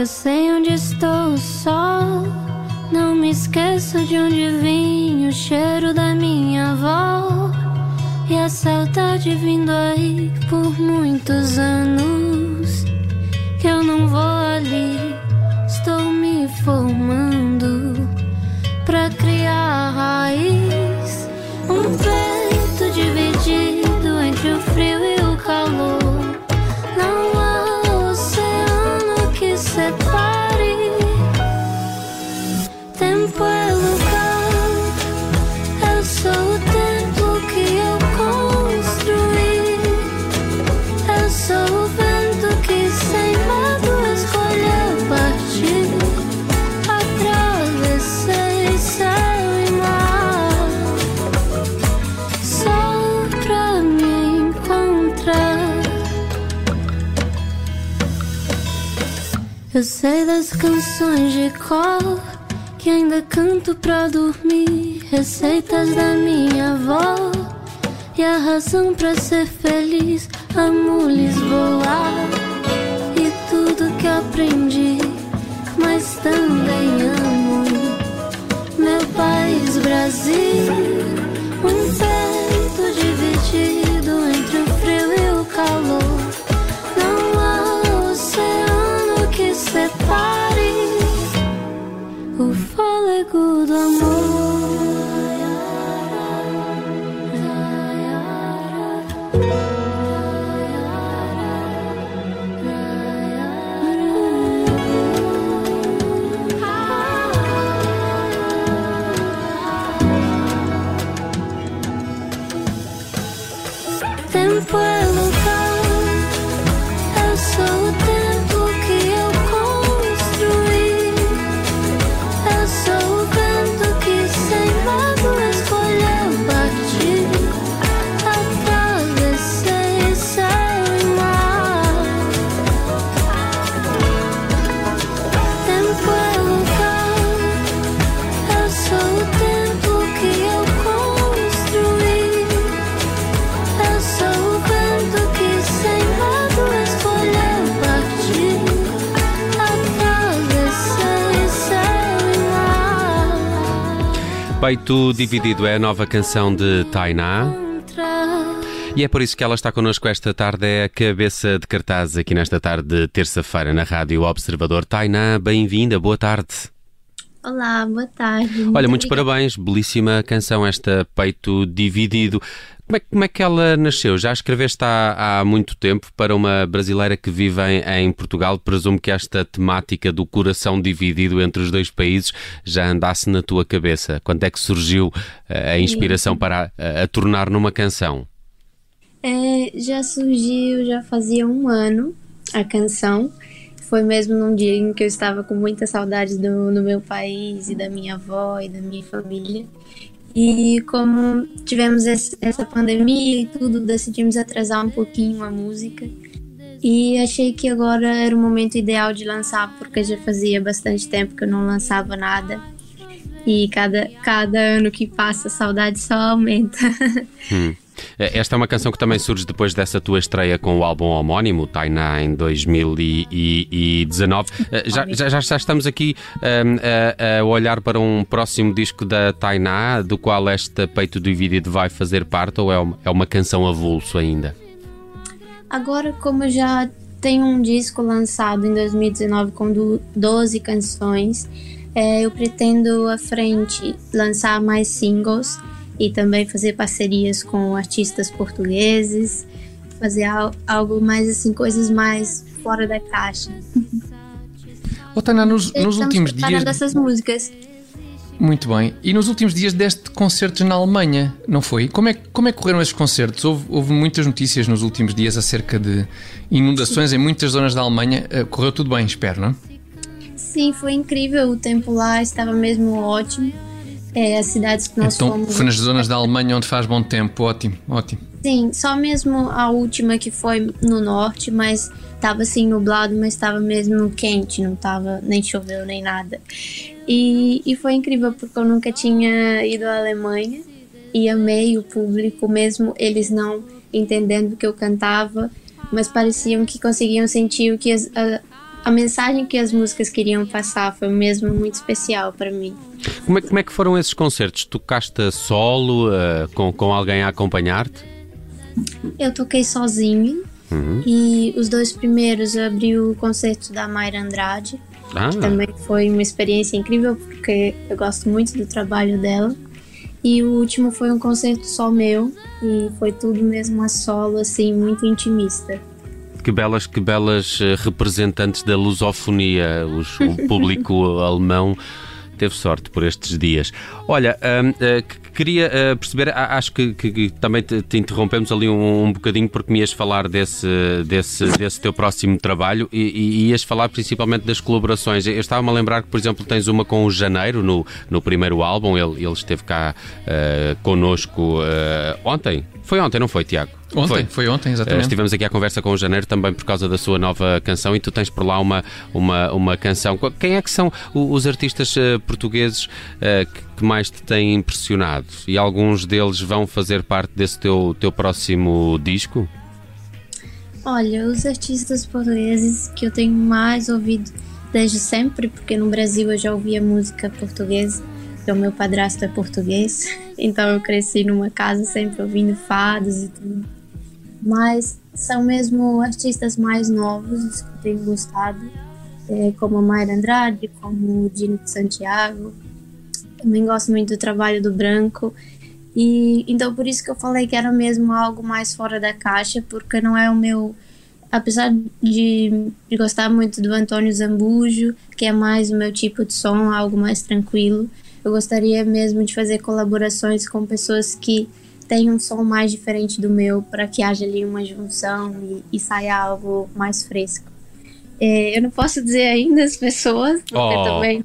Eu sei onde estou só. Não me esqueço de onde vim, o cheiro da minha avó. E a saudade vindo aí por muitos anos. Eu sei das canções de cor que ainda canto pra dormir, receitas da minha avó e a razão pra ser feliz. Amo Lisboa e tudo que aprendi, mas também amo meu país Brasil. Um peito o fôlego mar. Peito Dividido é a nova canção de Tainá. E é por isso que ela está connosco esta tarde, é a cabeça de cartaz aqui nesta tarde de terça-feira na Rádio Observador. Tainá, bem-vinda, boa tarde. Olá, boa tarde. Olha, muitos obrigada. parabéns, belíssima canção esta Peito Dividido. Como é, que- como é que ela nasceu? Já escreveste há, há muito tempo para uma brasileira que vive em, em Portugal. Presumo que esta temática do coração dividido entre os dois países já andasse na tua cabeça. Quando é que surgiu eh, a inspiração para a, a tornar numa canção? É, já surgiu, já fazia um ano a canção. Foi mesmo num dia em que eu estava com muita saudade do, do meu país e da minha avó e da minha família. E como tivemos esse- essa pandemia e tudo, decidimos atrasar um pouquinho a música. E achei que agora era o momento ideal de lançar, porque já fazia bastante tempo que eu não lançava nada. E cada, cada ano que passa a saudade só aumenta. Hum. Eh, Esta é uma canção que também surge depois dessa tua estreia com o álbum homónimo, Tainá, em 2019. Eh, Já, já, já- estamos aqui ehm, a, a olhar para um próximo disco da Tainá, do qual esta Peito Dividido vai fazer parte, ou é uma, é uma canção avulso ainda? Agora, como já tenho um disco lançado em 2019 com do- 12 canções, é, eu pretendo à frente lançar mais singles e também fazer parcerias com artistas portugueses, fazer al- algo mais assim, coisas mais fora da caixa. Ô, Tainá, nos, nos últimos dias. essas músicas. Muito bem. E nos últimos dias deste concertos na Alemanha, não foi? Como é, como é que correram esses concertos? Houve, houve muitas notícias nos últimos dias acerca de inundações em muitas zonas da Alemanha. Eh, Correu tudo bem, espero, não? Sim, foi incrível. O tempo lá estava mesmo ótimo. É, as cidades que nós Então, fomos. foi nas zonas da Alemanha onde faz bom tempo. Ótimo, ótimo. Sim, só mesmo a última que foi no norte, mas tava assim nublado, mas tava mesmo quente, não tava nem choveu nem nada. E, e foi incrível porque eu nunca tinha ido à Alemanha e amei o público, mesmo eles não entendendo o que eu cantava, mas pareciam que conseguiam sentir o que as- a- a mensagem que as músicas queriam passar foi mesmo muito especial para mim. Como é, como é, que foram esses concertos? Tocaste solo, uh, com, com alguém a acompanhar-te? Eu toquei sozinho uhum. e os dois primeiros eu abri o concerto da Mayra Andrade, ah. que também foi uma experiência incrível porque eu gosto muito do trabalho dela. E o último foi um concerto só meu e foi tudo mesmo a solo, assim, muito intimista. Que belas, que belas eh, representantes da lusofonia, os, o público alemão teve sorte por estes dias. Olha, uh, uh, queria uh, perceber, acho que, que, que também te, te, interrompemos ali um, um bocadinho porque me ias falar desse, desse, desse teu próximo trabalho e, e, ias falar principalmente das colaborações. Eu estava-me a lembrar que, por exemplo, tens uma com o Janeiro no, no primeiro álbum, ele, ele esteve cá uh, connosco ontem. Foi ontem, não foi, Tiago? Ontem, foi. foi ontem, exatamente. Estivemos aqui à conversa com o Janeiro também por causa da sua nova canção e tu tens por lá uma, uma, uma canção. Quem é que são os artistas uh, portugueses uh, que mais te têm impressionado? E alguns deles vão fazer parte desse teu, teu próximo disco? Olha, os artistas portugueses que eu tenho mais ouvido desde sempre, porque no Brasil eu já ouvia música portuguesa, porque o meu padrasto é português, então eu cresci numa casa sempre ouvindo fados e tudo mas são mesmo artistas mais novos que eu tenho gostado, é, como a Mayra Andrade, como o Dino de Santiago. Também gosto muito do trabalho do Branco. E então por isso que eu falei que era mesmo algo mais fora da caixa, porque não é o meu apesar de, de gostar muito do Antônio Zambujo, que é mais o meu tipo de som, algo mais tranquilo, eu gostaria mesmo de fazer colaborações com pessoas que tem um som mais diferente do meu para que haja ali uma junção e, e saia algo mais fresco. É, eu não posso dizer ainda as pessoas, porque oh. também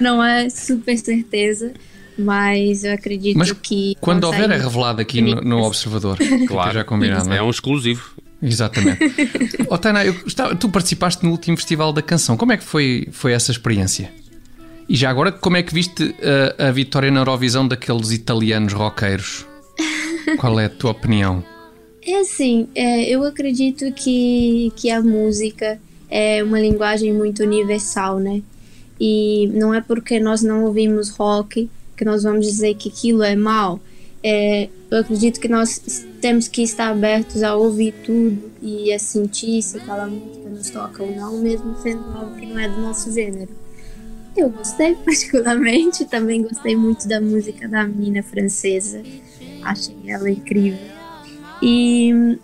não é super certeza, mas eu acredito mas que. Quando houver é revelado aqui no, no Observador, claro, já combinado. É? é um exclusivo. Exatamente. oh, Tainá, eu, tu participaste no último Festival da Canção. Como é que foi, foi essa experiência? E já agora, como é que viste a, a vitória na Eurovisão daqueles italianos roqueiros? Qual é a tua opinião? É assim, é, eu acredito que, que a música é uma linguagem muito universal, né? E não é porque nós não ouvimos rock que nós vamos dizer que aquilo é mal. É, eu acredito que nós temos que estar abertos a ouvir tudo e a sentir se aquela música nos toca ou não, mesmo sendo algo que não é do nosso gênero. Eu gostei particularmente, também gostei muito da música da menina francesa achei ela incrível. E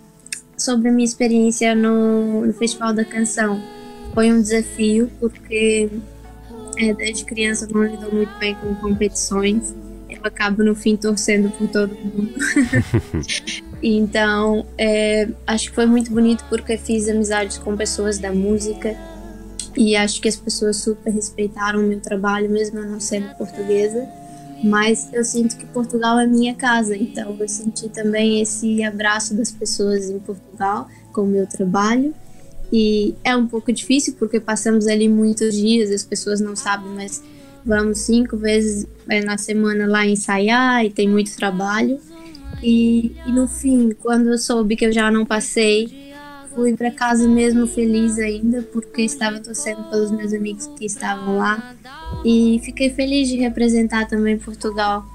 sobre a minha experiência no, no Festival da Canção, foi um desafio, porque é, desde criança eu não lido muito bem com competições. Eu acabo no fim torcendo por todo mundo. então, é, acho que foi muito bonito porque fiz amizades com pessoas da música e acho que as pessoas super respeitaram o meu trabalho, mesmo eu não sendo portuguesa mas eu sinto que Portugal é minha casa, então eu senti também esse abraço das pessoas em Portugal com o meu trabalho. E é um pouco difícil porque passamos ali muitos dias, as pessoas não sabem, mas vamos cinco vezes é, na semana lá ensaiar e tem muito trabalho. E, e no fim, quando eu soube que eu já não passei, fui para casa mesmo feliz ainda, porque estava torcendo pelos meus amigos que estavam lá. E fiquei feliz de representar também Portugal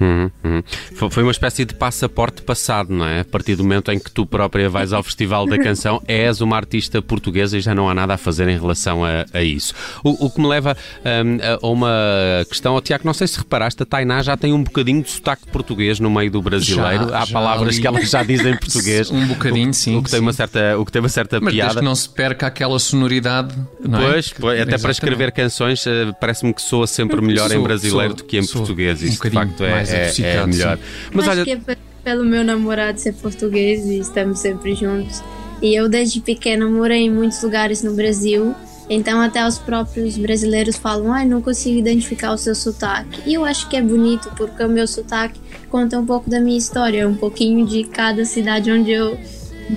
Uhum, uhum. Foi uma espécie de passaporte passado, não é? A partir do momento em que tu própria vais ao Festival da Canção, és uma artista portuguesa e já não há nada a fazer em relação a, a isso. O, o, que me leva um, a uma questão, oh, Tiago, não sei se reparaste, a Tainá já tem um bocadinho de sotaque português no meio do brasileiro. Já, há já palavras ali... que ela já diz em português. um bocadinho, o, sim. O que, tem uma certa, o que tem uma certa Mas piada. Mas que não se perca aquela sonoridade. Não é? pois, pois, até para escrever canções, eh, parece-me que soa sempre melhor em brasileiro do que em português. Isso um de facto é, é, é melhor. Mas Acho olha... que é pelo meu namorado ser português e estamos sempre juntos. E eu desde pequena morei em muitos lugares no Brasil. Então até os próprios brasileiros falam, ai, ah, não consigo identificar o seu sotaque. E eu acho que é bonito porque o meu sotaque conta um pouco da minha história, um pouquinho de cada cidade onde eu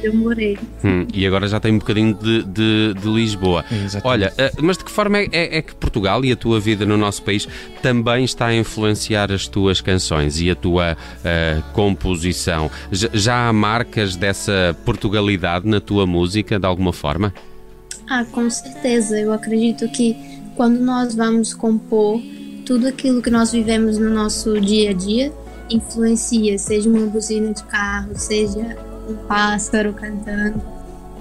eu morei. Hum, e agora já tem um bocadinho de, de, de Lisboa. Exatamente. Olha, eh, mas de que forma é, é, é, que Portugal e a tua vida no nosso país também está a influenciar as tuas canções e a tua uh, composição? Já, já há marcas dessa Portugalidade na tua música, de alguma forma? Ah, com certeza. Eu acredito que quando nós vamos compor, tudo aquilo que nós vivemos no nosso dia a dia influencia, seja uma buzina de carro, seja um pássaro cantando.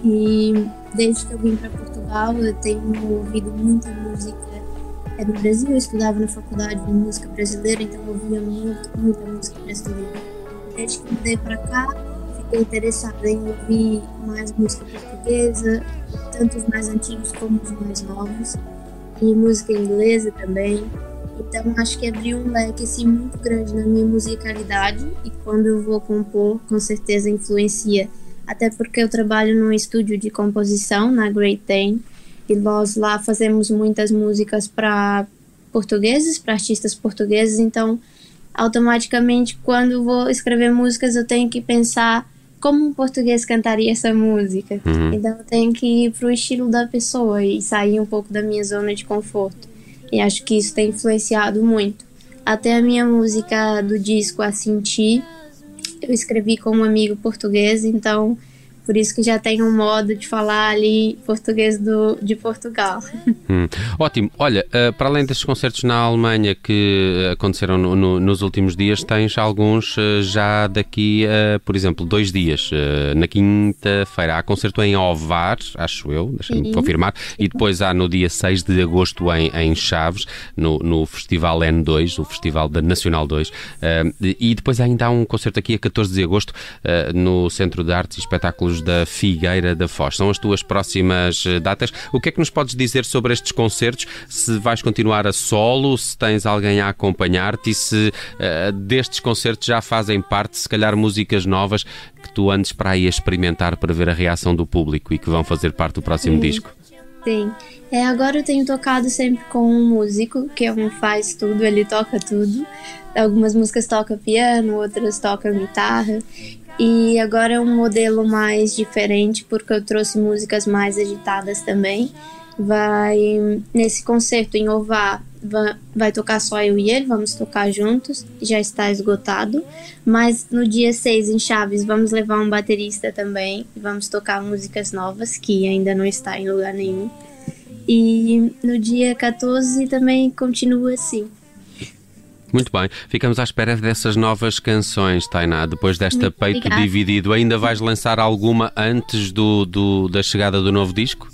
E desde que eu vim para Portugal, eu tenho ouvido muita música. É no Brasil, eu estudava na faculdade de música brasileira, então eu ouvia muito, muita música brasileira. Desde que mudei para cá, fiquei interessada em ouvir mais música portuguesa, tanto os mais antigos como os mais novos, e música inglesa também. Então acho que abriu um leque assim, muito grande na minha musicalidade e quando eu vou compor, com certeza influencia. Até porque eu trabalho num estúdio de composição na Great Dane e nós lá fazemos muitas músicas para portugueses, para artistas portugueses, então automaticamente quando vou escrever músicas eu tenho que pensar como um português cantaria essa música. Uhum. Então eu tenho que ir pro estilo da pessoa e sair um pouco da minha zona de conforto. E acho que isso tem influenciado muito. Até a minha música do disco A Sentir, eu escrevi com um amigo português, então por isso que já tem um modo de falar ali português do, de Portugal. Hum, ótimo. Olha, uh, para além destes concertos na Alemanha que aconteceram no, no, nos últimos dias, tens alguns uh, já daqui, uh, por exemplo, dois dias. na quinta-feira há concerto em Ovar, acho eu, deixa-me confirmar, e depois há no dia 6 de agosto em, em Chaves, no, no Festival N2, o Festival da Nacional 2, e depois ainda há um concerto aqui a 14 de agosto no Centro de Artes e Espetáculos da Figueira da Foz. São as tuas próximas eh, datas. O que é que nos podes dizer sobre estes concertos? Se vais continuar a solo, se tens alguém a acompanhar-te e se uh, destes concertos já fazem parte, se calhar, músicas novas que tu andes para aí a experimentar para ver a reação do público e que vão fazer parte do próximo Sim. disco. Sim. É, agora eu tenho tocado sempre com um músico, que é um faz tudo, ele toca tudo. Algumas músicas toca piano, outras toca guitarra. E agora é um modelo mais diferente, porque eu trouxe músicas mais agitadas também. Vai nesse concerto em Ová, vai, tocar só eu e ele, vamos tocar juntos, já está esgotado. Mas no dia 6 em Chaves, vamos levar um baterista também, vamos tocar músicas novas, que ainda não está em lugar nenhum. E no dia 14 também continua assim. Muito bem, ficamos à espera dessas novas canções, Tainá. Depois desta peito obrigada. dividido, ainda vais lançar alguma antes do, do, da chegada do novo disco?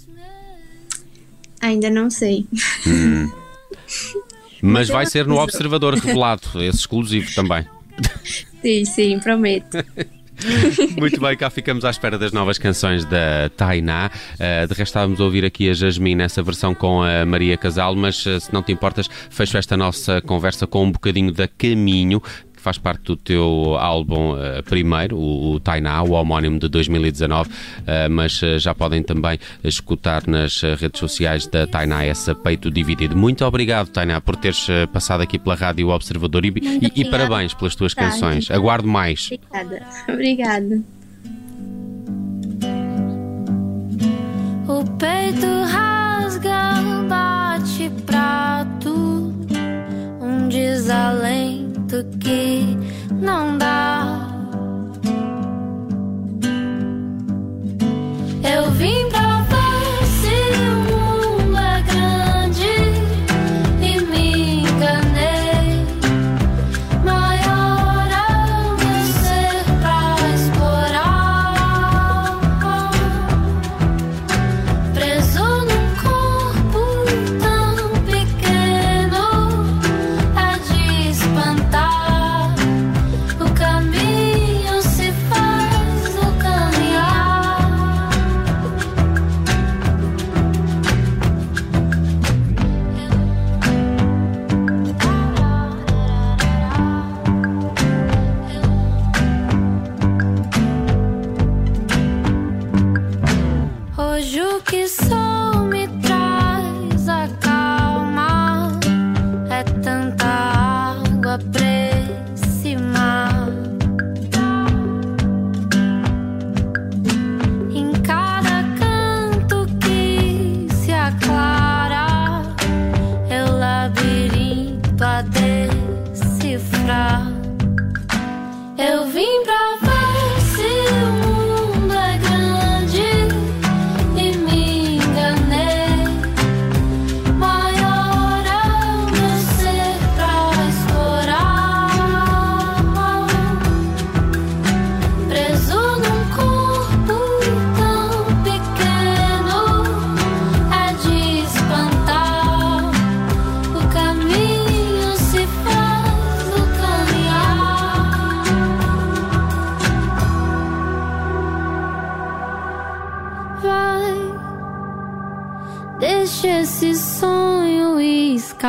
Ainda não sei. Hum. Mas vai ser no Observador revelado, esse exclusivo também. Sim, sim, prometo. Muito bem, cá ficamos à espera das novas canções da Tainá. Uh, de resto, estávamos a ouvir aqui a Jasmine nessa versão com a Maria Casal, mas uh, se não te importas, fecho esta nossa conversa com um bocadinho da Caminho, faz parte do teu álbum uh, primeiro, o, o Tainá, o homónimo de 2019, uh, mas uh, já podem também escutar nas redes sociais da Tainá essa peito dividido. Muito obrigado, Tainá, por teres passado aqui pela Rádio Observador e, e, e parabéns pelas tuas tá, canções. Aguardo mais. Obrigada. Obrigada. O peito rasga, bate prato, um desalento que não dá.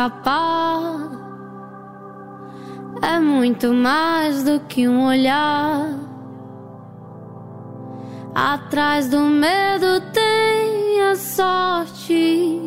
Escapar. É muito mais do que um olhar. Atrás do medo tem a sorte.